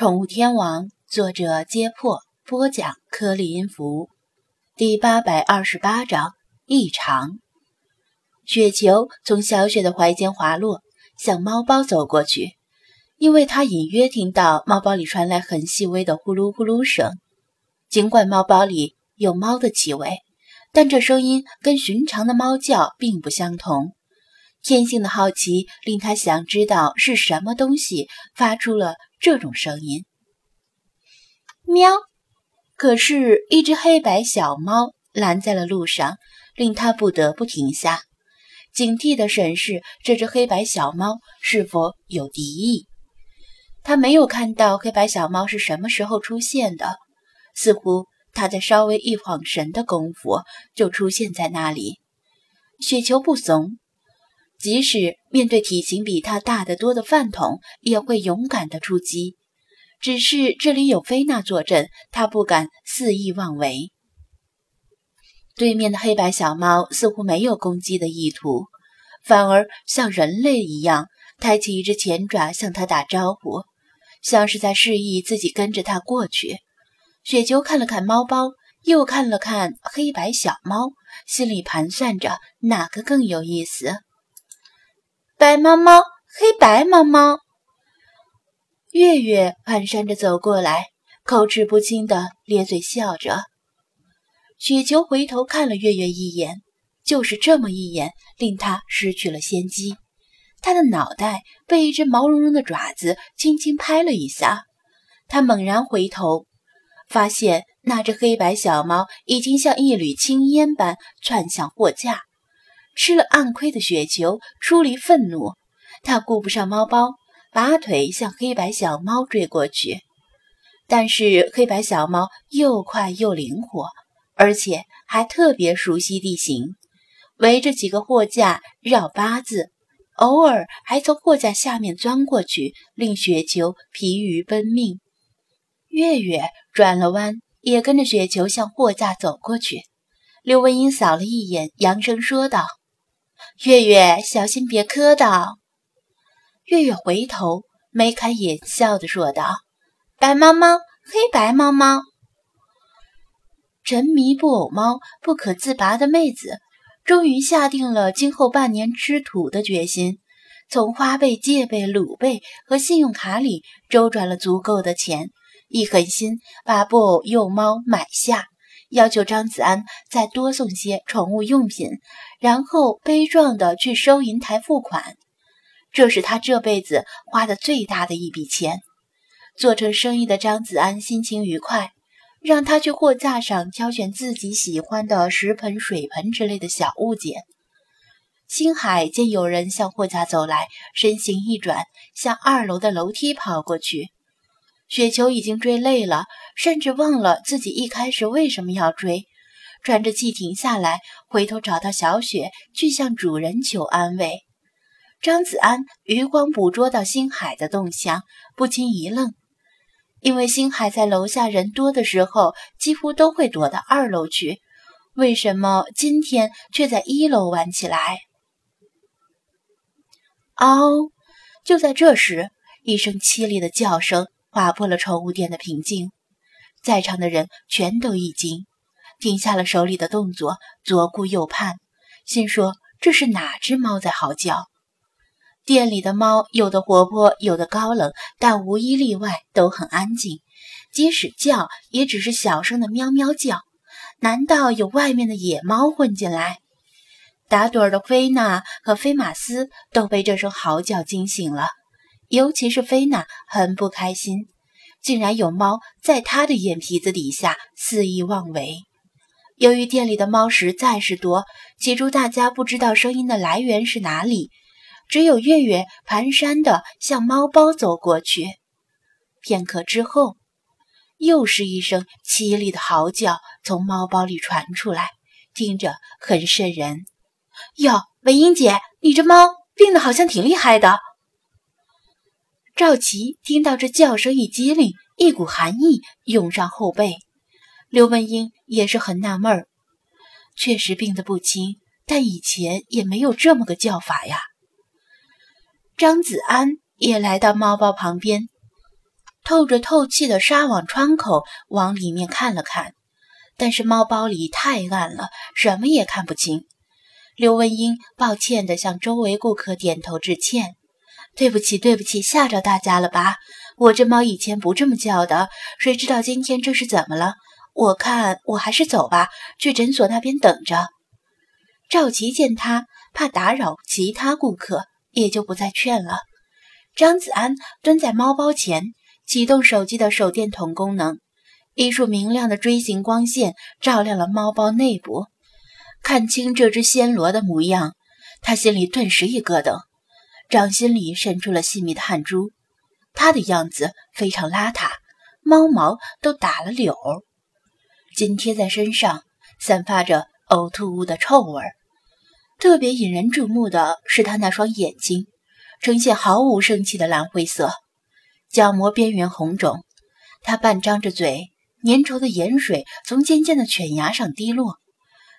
宠物天王，作者：揭破，播讲：颗粒音符，第八百二十八章异常。雪球从小雪的怀间滑落，向猫包走过去，因为他隐约听到猫包里传来很细微的呼噜呼噜声。尽管猫包里有猫的气味，但这声音跟寻常的猫叫并不相同。天性的好奇令他想知道是什么东西发出了。这种声音，喵！可是，一只黑白小猫拦在了路上，令他不得不停下，警惕地审视这只黑白小猫是否有敌意。他没有看到黑白小猫是什么时候出现的，似乎他在稍微一晃神的功夫就出现在那里。雪球不怂。即使面对体型比他大得多的饭桶，也会勇敢地出击。只是这里有菲娜坐镇，他不敢肆意妄为。对面的黑白小猫似乎没有攻击的意图，反而像人类一样抬起一只前爪向他打招呼，像是在示意自己跟着他过去。雪球看了看猫包，又看了看黑白小猫，心里盘算着哪个更有意思。白猫猫，黑白猫猫。月月蹒跚着走过来，口齿不清的咧嘴笑着。雪球回头看了月月一眼，就是这么一眼，令他失去了先机。他的脑袋被一只毛茸茸的爪子轻轻拍了一下，他猛然回头，发现那只黑白小猫已经像一缕青烟般窜向货架。吃了暗亏的雪球出离愤怒，他顾不上猫包，拔腿向黑白小猫追过去。但是黑白小猫又快又灵活，而且还特别熟悉地形，围着几个货架绕八字，偶尔还从货架下面钻过去，令雪球疲于奔命。月月转了弯，也跟着雪球向货架走过去。刘文英扫了一眼，扬声说道。月月，小心别磕到！月月回头，眉开眼笑的说道：“白猫猫，黑白猫猫。”沉迷布偶猫不可自拔的妹子，终于下定了今后半年吃土的决心，从花呗、借呗、鲁贝和信用卡里周转了足够的钱，一狠心把布偶幼猫买下。要求张子安再多送些宠物用品，然后悲壮地去收银台付款。这是他这辈子花的最大的一笔钱。做成生意的张子安心情愉快，让他去货架上挑选自己喜欢的食盆、水盆之类的小物件。星海见有人向货架走来，身形一转，向二楼的楼梯跑过去。雪球已经追累了，甚至忘了自己一开始为什么要追，喘着气停下来，回头找到小雪，去向主人求安慰。张子安余光捕捉到星海的动向，不禁一愣，因为星海在楼下人多的时候几乎都会躲到二楼去，为什么今天却在一楼玩起来？嗷！就在这时，一声凄厉的叫声。划破了宠物店的平静，在场的人全都一惊，停下了手里的动作，左顾右盼，心说这是哪只猫在嚎叫？店里的猫有的活泼，有的高冷，但无一例外都很安静，即使叫，也只是小声的喵喵叫。难道有外面的野猫混进来？打盹的菲娜和菲马斯都被这声嚎叫惊醒了。尤其是菲娜很不开心，竟然有猫在她的眼皮子底下肆意妄为。由于店里的猫实在是多，起初大家不知道声音的来源是哪里，只有月月蹒跚地向猫包走过去。片刻之后，又是一声凄厉的嚎叫从猫包里传出来，听着很瘆人。哟，文英姐，你这猫病得好像挺厉害的。赵琪听到这叫声一激灵，一股寒意涌上后背。刘文英也是很纳闷儿，确实病得不轻，但以前也没有这么个叫法呀。张子安也来到猫包旁边，透着透气的纱网窗口往里面看了看，但是猫包里太暗了，什么也看不清。刘文英抱歉地向周围顾客点头致歉：“对不起，对不起，吓着大家了吧？我这猫以前不这么叫的，谁知道今天这是怎么了？我看我还是走吧，去诊所那边等着。”赵琪见他怕打扰其他顾客，也就不再劝了。张子安蹲在猫包前，启动手机的手电筒功能，一束明亮的锥形光线照亮了猫包内部。看清这只暹罗的模样，他心里顿时一咯噔，掌心里渗出了细密的汗珠。它的样子非常邋遢，猫毛都打了绺，紧贴在身上，散发着呕吐物的臭味。特别引人注目的是它那双眼睛，呈现毫无生气的蓝灰色，角膜边缘红肿。它半张着嘴，粘稠的盐水从尖尖的犬牙上滴落。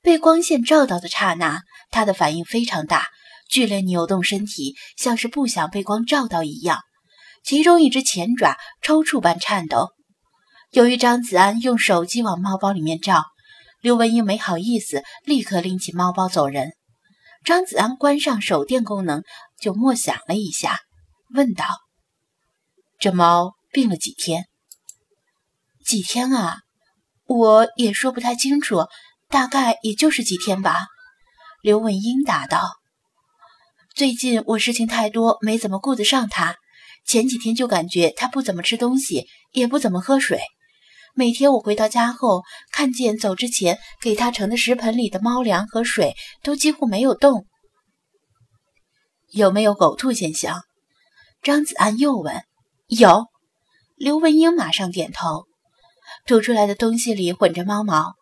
被光线照到的刹那，他的反应非常大，剧烈扭动身体，像是不想被光照到一样。其中一只前爪抽搐般颤抖。由于张子安用手机往猫包里面照，刘文英没好意思，立刻拎起猫包走人。张子安关上手电功能，就默想了一下，问道：“这猫病了几天？几天啊？我也说不太清楚。”大概也就是几天吧，刘文英答道。最近我事情太多，没怎么顾得上他。前几天就感觉他不怎么吃东西，也不怎么喝水。每天我回到家后，看见走之前给他盛的食盆里的猫粮和水都几乎没有动。有没有呕吐现象？张子安又问。有。刘文英马上点头。吐出来的东西里混着猫毛。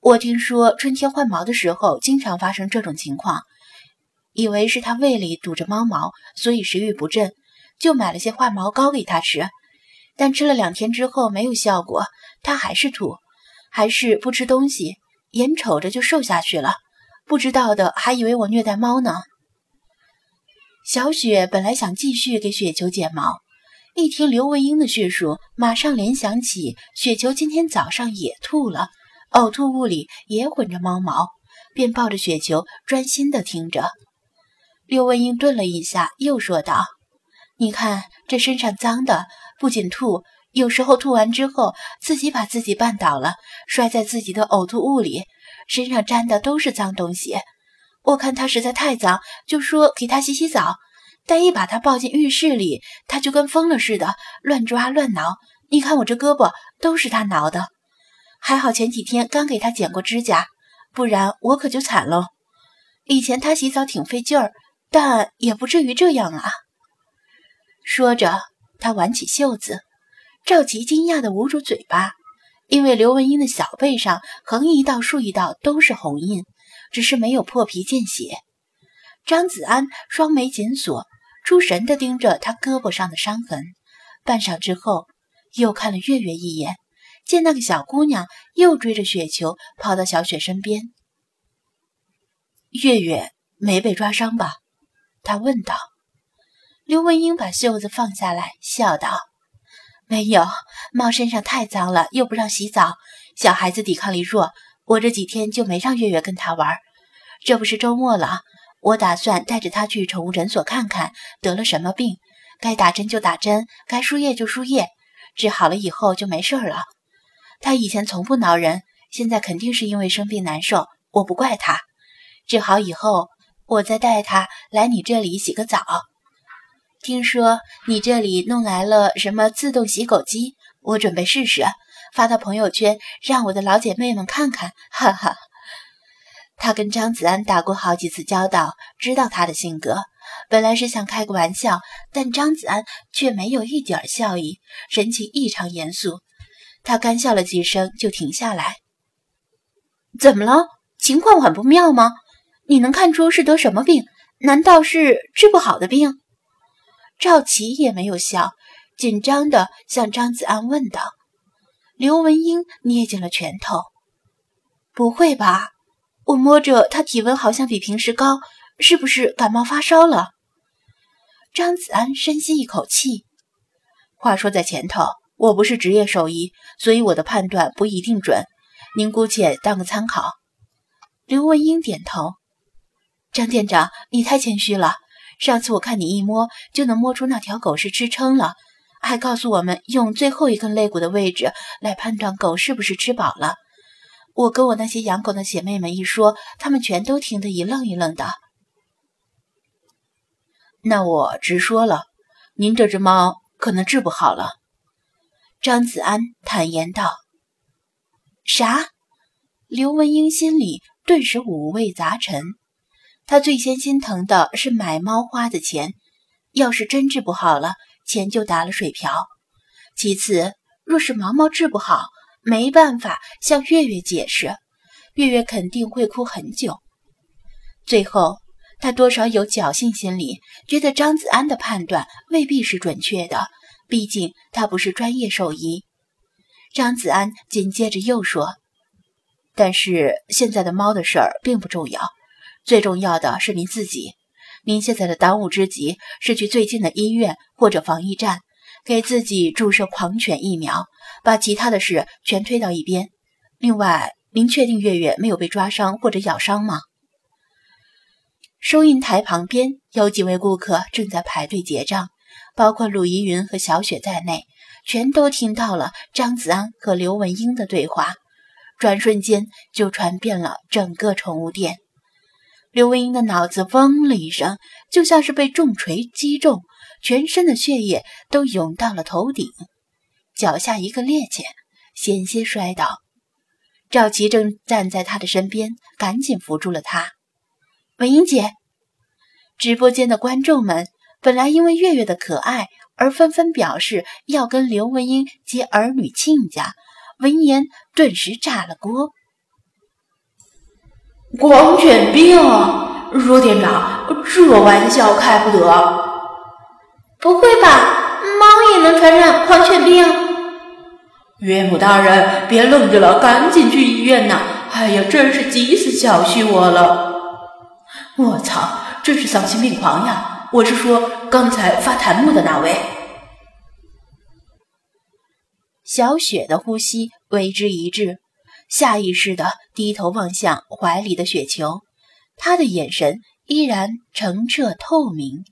我听说春天换毛的时候经常发生这种情况，以为是他胃里堵着猫毛，所以食欲不振，就买了些化毛膏给他吃。但吃了两天之后没有效果，他还是吐，还是不吃东西，眼瞅着就瘦下去了。不知道的还以为我虐待猫呢。小雪本来想继续给雪球剪毛，一听刘文英的叙述，马上联想起雪球今天早上也吐了。呕吐物里也混着猫毛，便抱着雪球专心地听着。刘文英顿了一下，又说道：“你看这身上脏的，不仅吐，有时候吐完之后自己把自己绊倒了，摔在自己的呕吐物里，身上沾的都是脏东西。我看他实在太脏，就说给他洗洗澡。但一把他抱进浴室里，他就跟疯了似的，乱抓乱挠。你看我这胳膊都是他挠的。”还好前几天刚给他剪过指甲，不然我可就惨喽。以前他洗澡挺费劲儿，但也不至于这样啊。说着，他挽起袖子。赵琪惊讶的捂住嘴巴，因为刘文英的小背上横一道竖一道都是红印，只是没有破皮见血。张子安双眉紧锁，出神地盯着他胳膊上的伤痕，半晌之后，又看了月月一眼。见那个小姑娘又追着雪球跑到小雪身边，月月没被抓伤吧？他问道。刘文英把袖子放下来，笑道：“没有，猫身上太脏了，又不让洗澡，小孩子抵抗力弱，我这几天就没让月月跟他玩。这不是周末了，我打算带着他去宠物诊所看看得了什么病，该打针就打针，该输液就输液，治好了以后就没事了。”他以前从不挠人，现在肯定是因为生病难受。我不怪他。治好以后，我再带他来你这里洗个澡。听说你这里弄来了什么自动洗狗机，我准备试试，发到朋友圈，让我的老姐妹们看看。哈哈。他跟张子安打过好几次交道，知道他的性格。本来是想开个玩笑，但张子安却没有一点笑意，神情异常严肃。他干笑了几声，就停下来。怎么了？情况很不妙吗？你能看出是得什么病？难道是治不好的病？赵琪也没有笑，紧张的向张子安问道。刘文英捏紧了拳头。不会吧？我摸着他体温好像比平时高，是不是感冒发烧了？张子安深吸一口气。话说在前头。我不是职业兽医，所以我的判断不一定准，您姑且当个参考。刘文英点头。张店长，你太谦虚了。上次我看你一摸就能摸出那条狗是吃撑了，还告诉我们用最后一根肋骨的位置来判断狗是不是吃饱了。我跟我那些养狗的姐妹们一说，她们全都听得一愣一愣的。那我直说了，您这只猫可能治不好了。张子安坦言道。啥？刘文英心里顿时五味杂陈。他最先心疼的是买猫花的钱，要是真治不好了，钱就打了水漂。其次，若是毛毛治不好，没办法向月月解释，月月肯定会哭很久。最后，他多少有侥幸心理，觉得张子安的判断未必是准确的，毕竟他不是专业兽医。张子安紧接着又说：“但是现在的猫的事儿并不重要。”最重要的是您自己，您现在的当务之急是去最近的医院或者防疫站，给自己注射狂犬疫苗，把其他的事全推到一边。另外，您确定月月没有被抓伤或者咬伤吗？收银台旁边有几位顾客正在排队结账，包括鲁依云和小雪在内，全都听到了张子安和刘文英的对话，转瞬间就传遍了整个宠物店。刘文英的脑子嗡了一声，就像是被重锤击中，全身的血液都涌到了头顶，脚下一个趔趄，险些摔倒。赵琪正站在他的身边，赶紧扶住了他。文英姐，直播间的观众们本来因为月月的可爱而纷纷表示要跟刘文英结儿女亲家，闻言顿时炸了锅。狂犬病，若店长，这玩笑开不得。不会吧，猫也能传染狂犬病？岳母大人，别愣着了，赶紧去医院呐！哎呀，真是急死小旭我了。我操，真是丧心病狂呀！我是说，刚才发弹幕的那位。小雪的呼吸为之一滞。下意识地低头望向怀里的雪球，他的眼神依然澄澈透明。